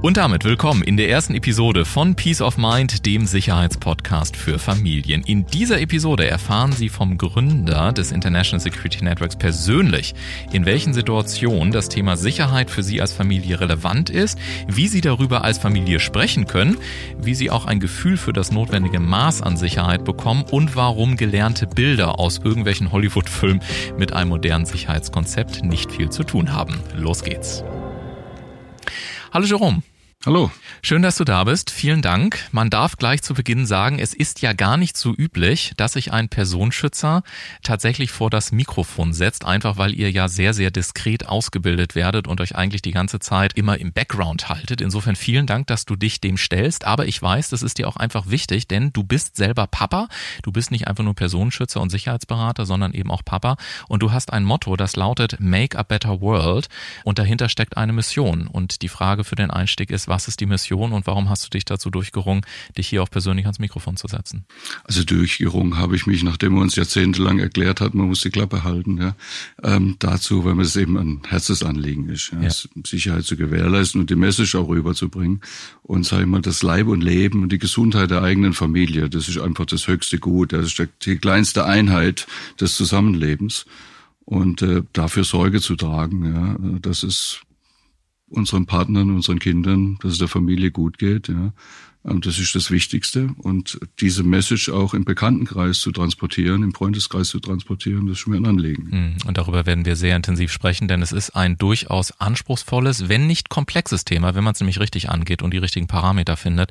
Und damit willkommen in der ersten Episode von Peace of Mind, dem Sicherheitspodcast für Familien. In dieser Episode erfahren Sie vom Gründer des International Security Networks persönlich, in welchen Situationen das Thema Sicherheit für Sie als Familie relevant ist, wie Sie darüber als Familie sprechen können, wie Sie auch ein Gefühl für das notwendige Maß an Sicherheit bekommen und warum gelernte Bilder aus irgendwelchen Hollywood-Filmen mit einem modernen Sicherheitskonzept nicht viel zu tun haben. Los geht's. Alle rum. Hallo. Schön, dass du da bist. Vielen Dank. Man darf gleich zu Beginn sagen, es ist ja gar nicht so üblich, dass sich ein Personenschützer tatsächlich vor das Mikrofon setzt, einfach weil ihr ja sehr, sehr diskret ausgebildet werdet und euch eigentlich die ganze Zeit immer im Background haltet. Insofern vielen Dank, dass du dich dem stellst. Aber ich weiß, das ist dir auch einfach wichtig, denn du bist selber Papa. Du bist nicht einfach nur Personenschützer und Sicherheitsberater, sondern eben auch Papa. Und du hast ein Motto, das lautet Make a Better World. Und dahinter steckt eine Mission. Und die Frage für den Einstieg ist, was ist die Mission und warum hast du dich dazu durchgerungen, dich hier auch persönlich ans Mikrofon zu setzen? Also durchgerungen habe ich mich, nachdem er uns jahrzehntelang erklärt hat, man muss die Klappe halten, ja, ähm, dazu, weil mir das eben ein Herzensanliegen ist, ja, ja. Sicherheit zu gewährleisten und die Message auch rüberzubringen. Und sage ich mal, das Leib und Leben und die Gesundheit der eigenen Familie, das ist einfach das höchste Gut, das ist die kleinste Einheit des Zusammenlebens. Und äh, dafür Sorge zu tragen, ja, das ist unseren Partnern, unseren Kindern, dass es der Familie gut geht. Ja. Das ist das Wichtigste. Und diese Message auch im Bekanntenkreis zu transportieren, im Freundeskreis zu transportieren, das ist mir ein Anliegen. Hm, und darüber werden wir sehr intensiv sprechen, denn es ist ein durchaus anspruchsvolles, wenn nicht komplexes Thema, wenn man es nämlich richtig angeht und die richtigen Parameter findet.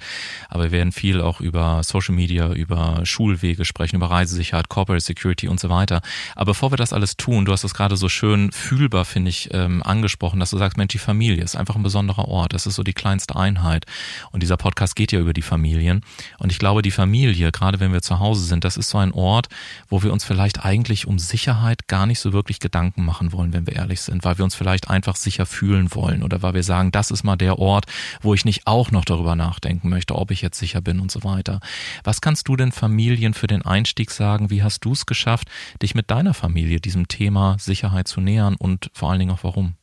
Aber wir werden viel auch über Social Media, über Schulwege sprechen, über Reisesicherheit, Corporate Security und so weiter. Aber bevor wir das alles tun, du hast es gerade so schön fühlbar, finde ich, ähm, angesprochen, dass du sagst, Mensch, die Familie ist einfach ein besonderer Ort. Das ist so die kleinste Einheit. Und dieser Podcast geht ja über die Familien. Und ich glaube, die Familie, gerade wenn wir zu Hause sind, das ist so ein Ort, wo wir uns vielleicht eigentlich um Sicherheit gar nicht so wirklich Gedanken machen wollen, wenn wir ehrlich sind, weil wir uns vielleicht einfach sicher fühlen wollen oder weil wir sagen, das ist mal der Ort, wo ich nicht auch noch darüber nachdenken möchte, ob ich jetzt sicher bin und so weiter. Was kannst du denn Familien für den Einstieg sagen? Wie hast du es geschafft, dich mit deiner Familie diesem Thema Sicherheit zu nähern und vor allen Dingen auch warum?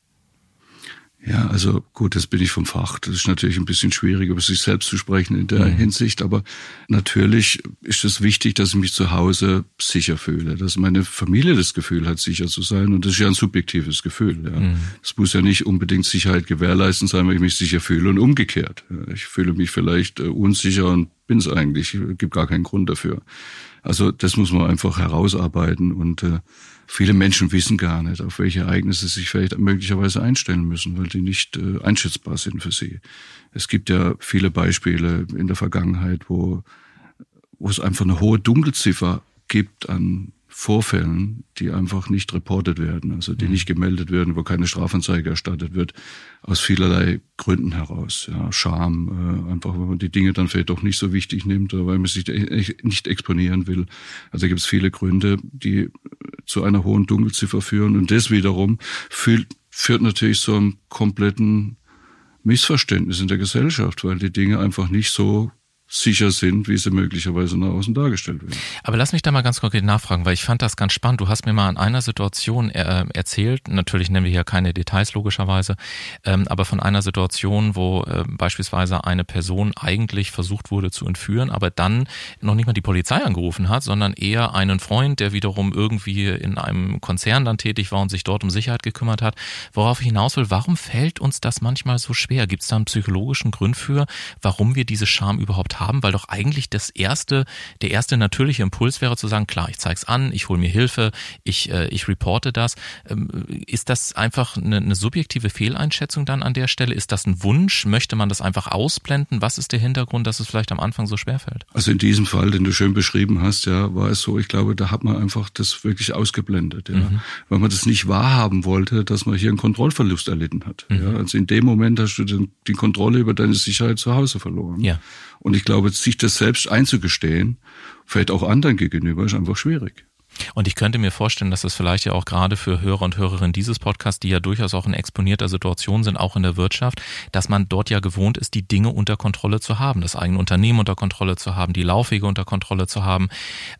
Ja, also gut, das bin ich vom Fach. Das ist natürlich ein bisschen schwierig, über sich selbst zu sprechen in der mhm. Hinsicht. Aber natürlich ist es wichtig, dass ich mich zu Hause sicher fühle, dass meine Familie das Gefühl hat, sicher zu sein. Und das ist ja ein subjektives Gefühl. Ja. Mhm. Es muss ja nicht unbedingt Sicherheit gewährleisten sein, weil ich mich sicher fühle und umgekehrt. Ich fühle mich vielleicht äh, unsicher und bin es eigentlich. Es gibt gar keinen Grund dafür. Also das muss man einfach herausarbeiten und äh, viele Menschen wissen gar nicht, auf welche Ereignisse sie sich vielleicht möglicherweise einstellen müssen, weil die nicht äh, einschätzbar sind für sie. Es gibt ja viele Beispiele in der Vergangenheit, wo, wo es einfach eine hohe Dunkelziffer gibt an Vorfällen, die einfach nicht reportet werden, also die mhm. nicht gemeldet werden, wo keine Strafanzeige erstattet wird, aus vielerlei Gründen heraus. Ja, Scham, äh, einfach weil man die Dinge dann vielleicht doch nicht so wichtig nimmt oder weil man sich nicht exponieren will. Also gibt es viele Gründe, die zu einer hohen Dunkelziffer führen. Und das wiederum führt, führt natürlich zu einem kompletten Missverständnis in der Gesellschaft, weil die Dinge einfach nicht so sicher sind, wie sie möglicherweise nach außen dargestellt werden. Aber lass mich da mal ganz konkret nachfragen, weil ich fand das ganz spannend. Du hast mir mal an einer Situation äh, erzählt, natürlich nennen wir hier keine Details logischerweise, ähm, aber von einer Situation, wo äh, beispielsweise eine Person eigentlich versucht wurde zu entführen, aber dann noch nicht mal die Polizei angerufen hat, sondern eher einen Freund, der wiederum irgendwie in einem Konzern dann tätig war und sich dort um Sicherheit gekümmert hat. Worauf ich hinaus will, warum fällt uns das manchmal so schwer? Gibt es da einen psychologischen Grund für, warum wir diese Scham überhaupt haben? Haben, weil doch eigentlich das erste, der erste natürliche Impuls wäre zu sagen, klar, ich zeig's an, ich hole mir Hilfe, ich, äh, ich reporte das. Ähm, ist das einfach eine, eine subjektive Fehleinschätzung dann an der Stelle? Ist das ein Wunsch? Möchte man das einfach ausblenden? Was ist der Hintergrund, dass es vielleicht am Anfang so schwer fällt? Also in diesem Fall, den du schön beschrieben hast, ja, war es so, ich glaube, da hat man einfach das wirklich ausgeblendet, ja, mhm. weil man das nicht wahrhaben wollte, dass man hier einen Kontrollverlust erlitten hat. Mhm. Ja, also in dem Moment hast du den, die Kontrolle über deine Sicherheit zu Hause verloren. Ja. Und ich glaube, sich das selbst einzugestehen, vielleicht auch anderen gegenüber, ist einfach schwierig. Und ich könnte mir vorstellen, dass das vielleicht ja auch gerade für Hörer und Hörerinnen dieses Podcasts, die ja durchaus auch in exponierter Situation sind, auch in der Wirtschaft, dass man dort ja gewohnt ist, die Dinge unter Kontrolle zu haben, das eigene Unternehmen unter Kontrolle zu haben, die Laufwege unter Kontrolle zu haben.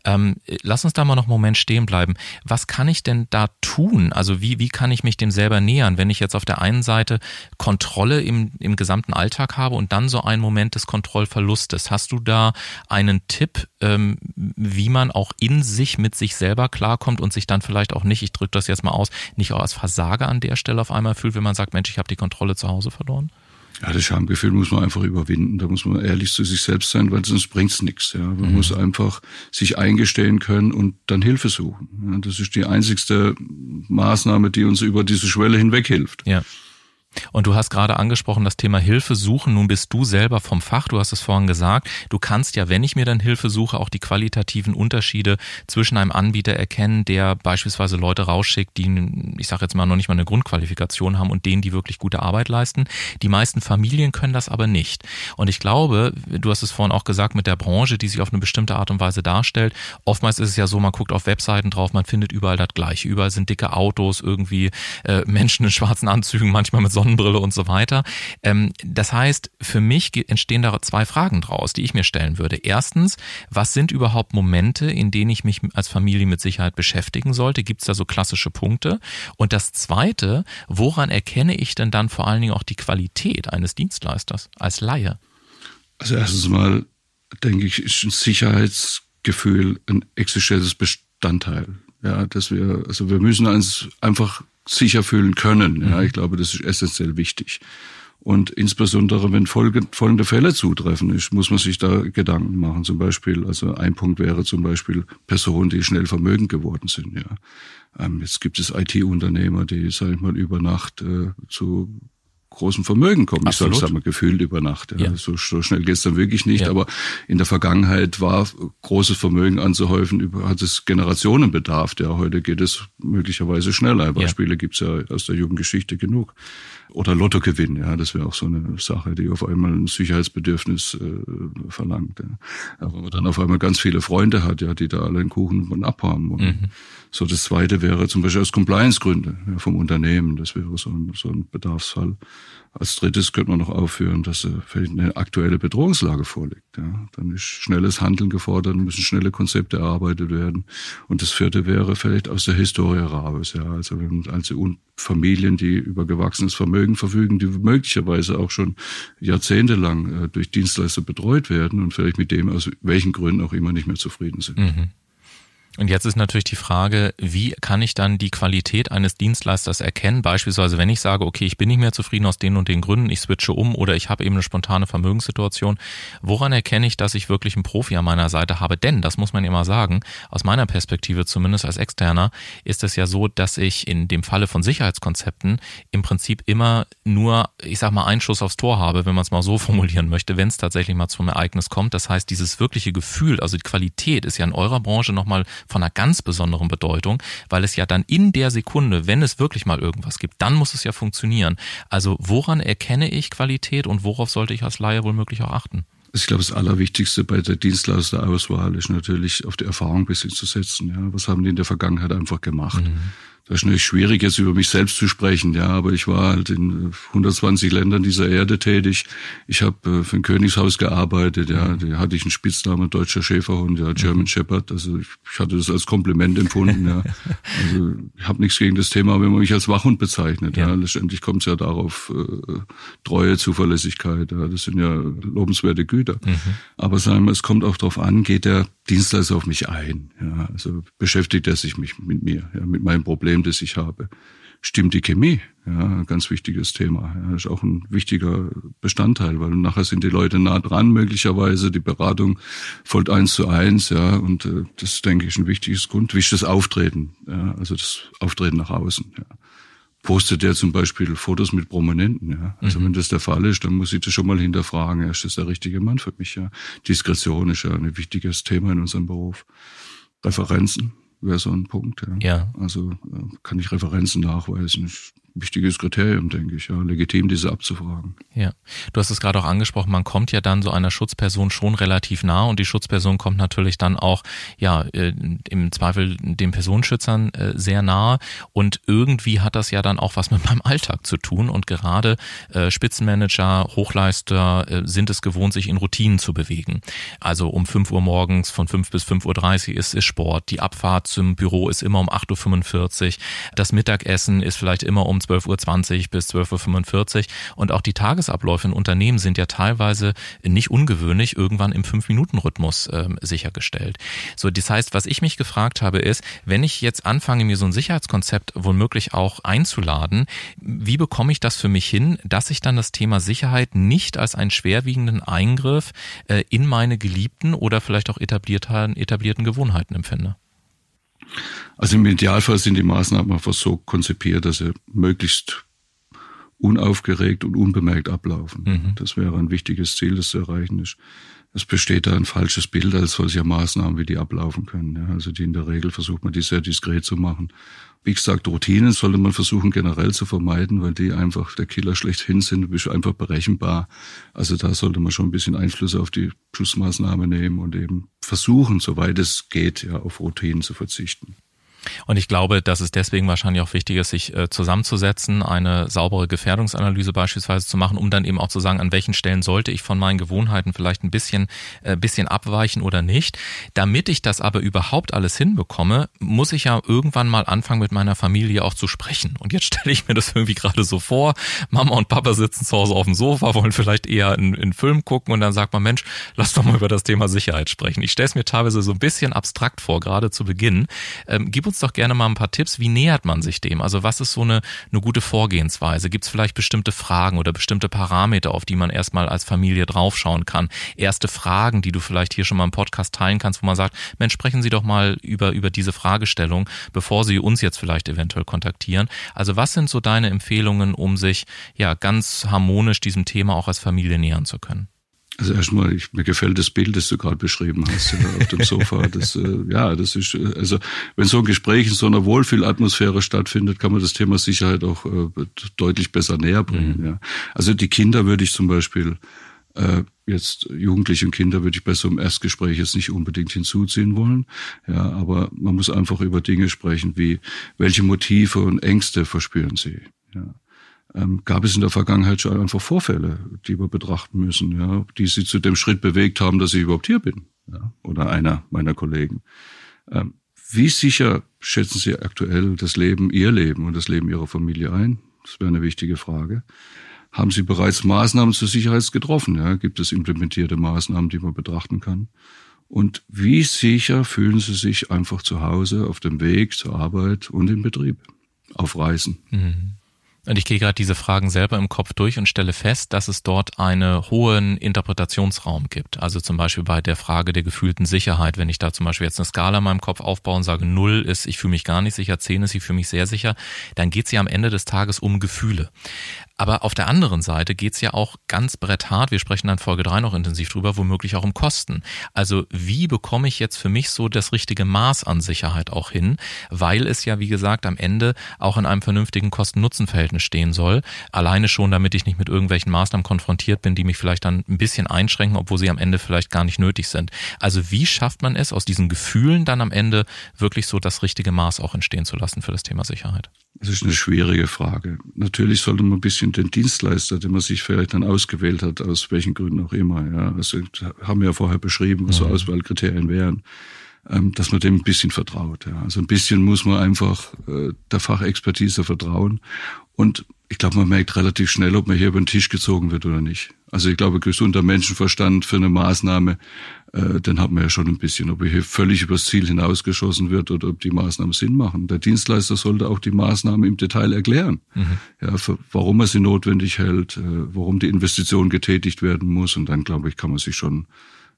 Ähm, lass uns da mal noch einen Moment stehen bleiben. Was kann ich denn da tun? Also wie, wie kann ich mich dem selber nähern, wenn ich jetzt auf der einen Seite Kontrolle im, im gesamten Alltag habe und dann so einen Moment des Kontrollverlustes? Hast du da einen Tipp, ähm, wie man auch in sich mit sich selber klarkommt und sich dann vielleicht auch nicht, ich drücke das jetzt mal aus, nicht auch als Versager an der Stelle auf einmal fühlt, wenn man sagt, Mensch, ich habe die Kontrolle zu Hause verloren? Ja, das Schamgefühl muss man einfach überwinden. Da muss man ehrlich zu sich selbst sein, weil sonst bringt's nichts. Ja. Man mhm. muss einfach sich eingestehen können und dann Hilfe suchen. Ja, das ist die einzigste Maßnahme, die uns über diese Schwelle hinweg hilft. Ja. Und du hast gerade angesprochen, das Thema Hilfe suchen. Nun bist du selber vom Fach, du hast es vorhin gesagt. Du kannst ja, wenn ich mir dann Hilfe suche, auch die qualitativen Unterschiede zwischen einem Anbieter erkennen, der beispielsweise Leute rausschickt, die, ich sage jetzt mal, noch nicht mal eine Grundqualifikation haben und denen, die wirklich gute Arbeit leisten. Die meisten Familien können das aber nicht. Und ich glaube, du hast es vorhin auch gesagt, mit der Branche, die sich auf eine bestimmte Art und Weise darstellt. Oftmals ist es ja so, man guckt auf Webseiten drauf, man findet überall das Gleiche. Überall sind dicke Autos, irgendwie äh, Menschen in schwarzen Anzügen, manchmal mit Sonnen Sonnenbrille und so weiter. Ähm, das heißt, für mich entstehen da zwei Fragen draus, die ich mir stellen würde. Erstens, was sind überhaupt Momente, in denen ich mich als Familie mit Sicherheit beschäftigen sollte? Gibt es da so klassische Punkte? Und das Zweite, woran erkenne ich denn dann vor allen Dingen auch die Qualität eines Dienstleisters als Laie? Also erstens mal denke ich, ist ein Sicherheitsgefühl ein existenzielles Bestandteil. Ja, dass wir, also wir müssen uns einfach sicher fühlen können. Ja, mhm. ich glaube, das ist essentiell wichtig. Und insbesondere, wenn folgende Fälle zutreffen, ist, muss man sich da Gedanken machen. Zum Beispiel, also ein Punkt wäre zum Beispiel Personen, die schnell vermögend geworden sind. Ja, ähm, jetzt gibt es IT-Unternehmer, die, sage ich mal, über Nacht äh, zu großen Vermögen kommen. Absolut. Ich sage es einmal gefühlt über Nacht. Ja. ja. So, so, schnell geht's dann wirklich nicht. Ja. Aber in der Vergangenheit war großes Vermögen anzuhäufen, hat es Generationenbedarf. Ja, heute geht es möglicherweise schneller. Beispiele ja. gibt's ja aus der Jugendgeschichte genug. Oder Lottogewinn, ja, das wäre auch so eine Sache, die auf einmal ein Sicherheitsbedürfnis äh, verlangt. Ja. Aber man dann auf einmal ganz viele Freunde hat, ja, die da alle einen Kuchen von abhaben. Und mhm. So das zweite wäre zum Beispiel aus Compliance-Gründe ja, vom Unternehmen. Das wäre so ein, so ein Bedarfsfall. Als drittes könnte man noch aufführen, dass äh, eine aktuelle Bedrohungslage vorliegt. Ja. Dann ist schnelles Handeln gefordert, müssen schnelle Konzepte erarbeitet werden. Und das vierte wäre vielleicht aus der Historie heraus. Ja. Also wenn also Familien, die über gewachsenes Vermögen verfügen, die möglicherweise auch schon jahrzehntelang äh, durch Dienstleister betreut werden und vielleicht mit dem aus welchen Gründen auch immer nicht mehr zufrieden sind. Mhm. Und jetzt ist natürlich die Frage, wie kann ich dann die Qualität eines Dienstleisters erkennen? Beispielsweise, wenn ich sage, okay, ich bin nicht mehr zufrieden aus den und den Gründen, ich switche um oder ich habe eben eine spontane Vermögenssituation. Woran erkenne ich, dass ich wirklich einen Profi an meiner Seite habe? Denn, das muss man immer sagen, aus meiner Perspektive, zumindest als Externer, ist es ja so, dass ich in dem Falle von Sicherheitskonzepten im Prinzip immer nur, ich sag mal, einen Schuss aufs Tor habe, wenn man es mal so formulieren möchte, wenn es tatsächlich mal zum Ereignis kommt. Das heißt, dieses wirkliche Gefühl, also die Qualität ist ja in eurer Branche nochmal von einer ganz besonderen Bedeutung, weil es ja dann in der Sekunde, wenn es wirklich mal irgendwas gibt, dann muss es ja funktionieren. Also woran erkenne ich Qualität und worauf sollte ich als Laie wohl möglich auch achten? Ich glaube, das Allerwichtigste bei der Dienstleisterauswahl ist natürlich auf die Erfahrung ein bisschen zu setzen. Ja, was haben die in der Vergangenheit einfach gemacht? Mhm. Das ist natürlich schwierig, jetzt über mich selbst zu sprechen, ja, aber ich war halt in 120 Ländern dieser Erde tätig. Ich habe äh, für ein Königshaus gearbeitet, ja, mhm. da hatte ich einen Spitznamen, deutscher Schäferhund, ja, German mhm. Shepherd. Also ich, ich hatte das als Kompliment empfunden, ja. Also ich habe nichts gegen das Thema, wenn man mich als Wachhund bezeichnet. Ja, ja. letztendlich kommt es ja darauf, äh, Treue, Zuverlässigkeit, ja, das sind ja lobenswerte Güter. Mhm. Aber sagen wir, es kommt auch darauf an, geht der Dienstleister auf mich ein, ja, also beschäftigt er sich mich mit mir, ja, mit meinem Problem das ich habe. Stimmt die Chemie? Ja, ganz wichtiges Thema. Ja, ist auch ein wichtiger Bestandteil, weil nachher sind die Leute nah dran, möglicherweise. Die Beratung folgt eins zu eins, ja, und äh, das denke ich ein wichtiges Grund. Wie ist das Auftreten? Ja, also das Auftreten nach außen. Ja. Postet der zum Beispiel Fotos mit Prominenten, ja. Also mhm. wenn das der Fall ist, dann muss ich das schon mal hinterfragen, ja, ist das der richtige Mann für mich, ja. Diskretion ist ja ein wichtiges Thema in unserem Beruf. Referenzen, wäre so ein Punkt. Ja. ja. Also äh, kann ich Referenzen nachweisen. Ich wichtiges Kriterium, denke ich, ja, legitim diese abzufragen. Ja, du hast es gerade auch angesprochen, man kommt ja dann so einer Schutzperson schon relativ nah und die Schutzperson kommt natürlich dann auch, ja, äh, im Zweifel den Personenschützern äh, sehr nahe und irgendwie hat das ja dann auch was mit meinem Alltag zu tun und gerade äh, Spitzenmanager, Hochleister sind es gewohnt, sich in Routinen zu bewegen. Also um 5 Uhr morgens von 5 bis 5.30 Uhr ist, ist Sport, die Abfahrt zum Büro ist immer um 8.45 Uhr, das Mittagessen ist vielleicht immer um 12.20 Uhr bis 12.45 Uhr und auch die Tagesabläufe in Unternehmen sind ja teilweise nicht ungewöhnlich irgendwann im 5-Minuten-Rhythmus äh, sichergestellt. So, das heißt, was ich mich gefragt habe ist, wenn ich jetzt anfange, mir so ein Sicherheitskonzept womöglich auch einzuladen, wie bekomme ich das für mich hin, dass ich dann das Thema Sicherheit nicht als einen schwerwiegenden Eingriff äh, in meine geliebten oder vielleicht auch etablierten, etablierten Gewohnheiten empfinde? Also im Idealfall sind die Maßnahmen einfach so konzipiert, dass sie möglichst unaufgeregt und unbemerkt ablaufen. Mhm. Das wäre ein wichtiges Ziel, das zu erreichen ist. Es besteht da ein falsches Bild als solcher Maßnahmen, wie die ablaufen können. Ja, also die in der Regel versucht man, die sehr diskret zu machen. Wie gesagt, Routinen sollte man versuchen generell zu vermeiden, weil die einfach der Killer schlechthin sind. Bist einfach berechenbar. Also da sollte man schon ein bisschen Einfluss auf die Schussmaßnahme nehmen und eben versuchen, soweit es geht, ja, auf Routinen zu verzichten. Und ich glaube, dass es deswegen wahrscheinlich auch wichtig ist, sich äh, zusammenzusetzen, eine saubere Gefährdungsanalyse beispielsweise zu machen, um dann eben auch zu sagen, an welchen Stellen sollte ich von meinen Gewohnheiten vielleicht ein bisschen, äh, bisschen abweichen oder nicht. Damit ich das aber überhaupt alles hinbekomme, muss ich ja irgendwann mal anfangen, mit meiner Familie auch zu sprechen. Und jetzt stelle ich mir das irgendwie gerade so vor. Mama und Papa sitzen zu Hause auf dem Sofa, wollen vielleicht eher einen, einen Film gucken und dann sagt man, Mensch, lass doch mal über das Thema Sicherheit sprechen. Ich stelle es mir teilweise so ein bisschen abstrakt vor, gerade zu Beginn. Ähm, gib uns uns doch gerne mal ein paar Tipps. Wie nähert man sich dem? Also was ist so eine, eine gute Vorgehensweise? Gibt es vielleicht bestimmte Fragen oder bestimmte Parameter, auf die man erstmal als Familie draufschauen kann? Erste Fragen, die du vielleicht hier schon mal im Podcast teilen kannst, wo man sagt, Mensch, sprechen Sie doch mal über, über diese Fragestellung, bevor Sie uns jetzt vielleicht eventuell kontaktieren. Also was sind so deine Empfehlungen, um sich ja ganz harmonisch diesem Thema auch als Familie nähern zu können? Also erstmal, ich, mir gefällt das Bild, das du gerade beschrieben hast, ja, auf dem Sofa. Das, äh, ja, das ist, äh, also wenn so ein Gespräch in so einer Wohlfühlatmosphäre stattfindet, kann man das Thema Sicherheit auch äh, deutlich besser näher bringen. Mhm. Ja. Also die Kinder würde ich zum Beispiel äh, jetzt Jugendliche und Kinder würde ich bei so einem Erstgespräch jetzt nicht unbedingt hinzuziehen wollen. Ja, aber man muss einfach über Dinge sprechen, wie welche Motive und Ängste verspüren sie. Ja ähm, gab es in der Vergangenheit schon einfach Vorfälle, die wir betrachten müssen, ja, die sie zu dem Schritt bewegt haben, dass ich überhaupt hier bin, ja, oder einer meiner Kollegen. Ähm, wie sicher schätzen Sie aktuell das Leben, Ihr Leben und das Leben Ihrer Familie ein? Das wäre eine wichtige Frage. Haben Sie bereits Maßnahmen zur Sicherheit getroffen? Ja? Gibt es implementierte Maßnahmen, die man betrachten kann? Und wie sicher fühlen Sie sich einfach zu Hause, auf dem Weg zur Arbeit und im Betrieb, auf Reisen? Mhm. Und ich gehe gerade diese Fragen selber im Kopf durch und stelle fest, dass es dort einen hohen Interpretationsraum gibt. Also zum Beispiel bei der Frage der gefühlten Sicherheit, wenn ich da zum Beispiel jetzt eine Skala in meinem Kopf aufbaue und sage, null ist, ich fühle mich gar nicht sicher, zehn ist, ich fühle mich sehr sicher, dann geht es ja am Ende des Tages um Gefühle. Aber auf der anderen Seite geht's ja auch ganz bretthart, wir sprechen dann Folge drei noch intensiv drüber, womöglich auch um Kosten. Also wie bekomme ich jetzt für mich so das richtige Maß an Sicherheit auch hin, weil es ja, wie gesagt, am Ende auch in einem vernünftigen Kosten-Nutzen-Verhältnis stehen soll. Alleine schon, damit ich nicht mit irgendwelchen Maßnahmen konfrontiert bin, die mich vielleicht dann ein bisschen einschränken, obwohl sie am Ende vielleicht gar nicht nötig sind. Also wie schafft man es, aus diesen Gefühlen dann am Ende wirklich so das richtige Maß auch entstehen zu lassen für das Thema Sicherheit? Das ist eine schwierige Frage. Natürlich sollte man ein bisschen den Dienstleister, den man sich vielleicht dann ausgewählt hat, aus welchen Gründen auch immer, ja, also haben wir ja vorher beschrieben, was so mhm. Auswahlkriterien wären, ähm, dass man dem ein bisschen vertraut. Ja. Also ein bisschen muss man einfach äh, der Fachexpertise vertrauen. Und ich glaube, man merkt relativ schnell, ob man hier über den Tisch gezogen wird oder nicht. Also ich glaube, gesunder Menschenverstand für eine Maßnahme, äh, den hat man ja schon ein bisschen, ob hier völlig übers Ziel hinausgeschossen wird oder ob die Maßnahmen Sinn machen. Der Dienstleister sollte auch die Maßnahmen im Detail erklären, mhm. ja, für, warum er sie notwendig hält, äh, warum die Investition getätigt werden muss. Und dann, glaube ich, kann man sich schon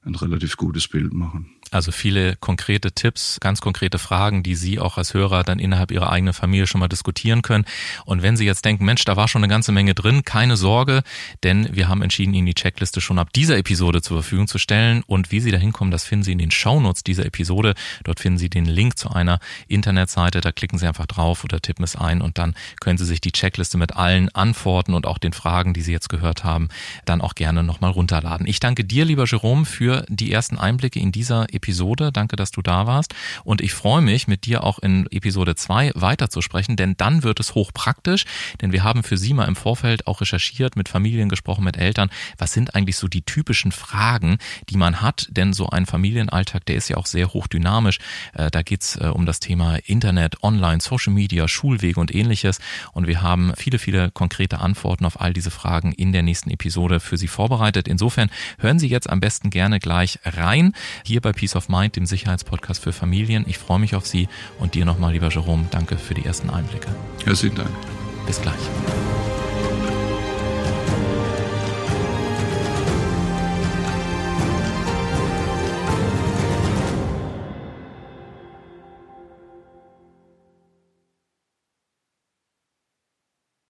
ein relativ gutes Bild machen. Also viele konkrete Tipps, ganz konkrete Fragen, die Sie auch als Hörer dann innerhalb Ihrer eigenen Familie schon mal diskutieren können. Und wenn Sie jetzt denken, Mensch, da war schon eine ganze Menge drin, keine Sorge, denn wir haben entschieden, Ihnen die Checkliste schon ab dieser Episode zur Verfügung zu stellen. Und wie Sie da hinkommen, das finden Sie in den Shownotes dieser Episode. Dort finden Sie den Link zu einer Internetseite. Da klicken Sie einfach drauf oder tippen es ein und dann können Sie sich die Checkliste mit allen Antworten und auch den Fragen, die Sie jetzt gehört haben, dann auch gerne nochmal runterladen. Ich danke dir, lieber Jerome, für die ersten Einblicke in dieser Episode. Episode. Danke, dass du da warst. Und ich freue mich, mit dir auch in Episode 2 weiterzusprechen, denn dann wird es hochpraktisch, denn wir haben für Sie mal im Vorfeld auch recherchiert, mit Familien gesprochen, mit Eltern. Was sind eigentlich so die typischen Fragen, die man hat? Denn so ein Familienalltag, der ist ja auch sehr hochdynamisch. Äh, da geht's äh, um das Thema Internet, Online, Social Media, Schulwege und ähnliches. Und wir haben viele, viele konkrete Antworten auf all diese Fragen in der nächsten Episode für Sie vorbereitet. Insofern hören Sie jetzt am besten gerne gleich rein. Hier bei Peace of Mind, dem Sicherheitspodcast für Familien. Ich freue mich auf Sie und dir nochmal, lieber Jerome, danke für die ersten Einblicke. Herzlichen Dank. Bis gleich.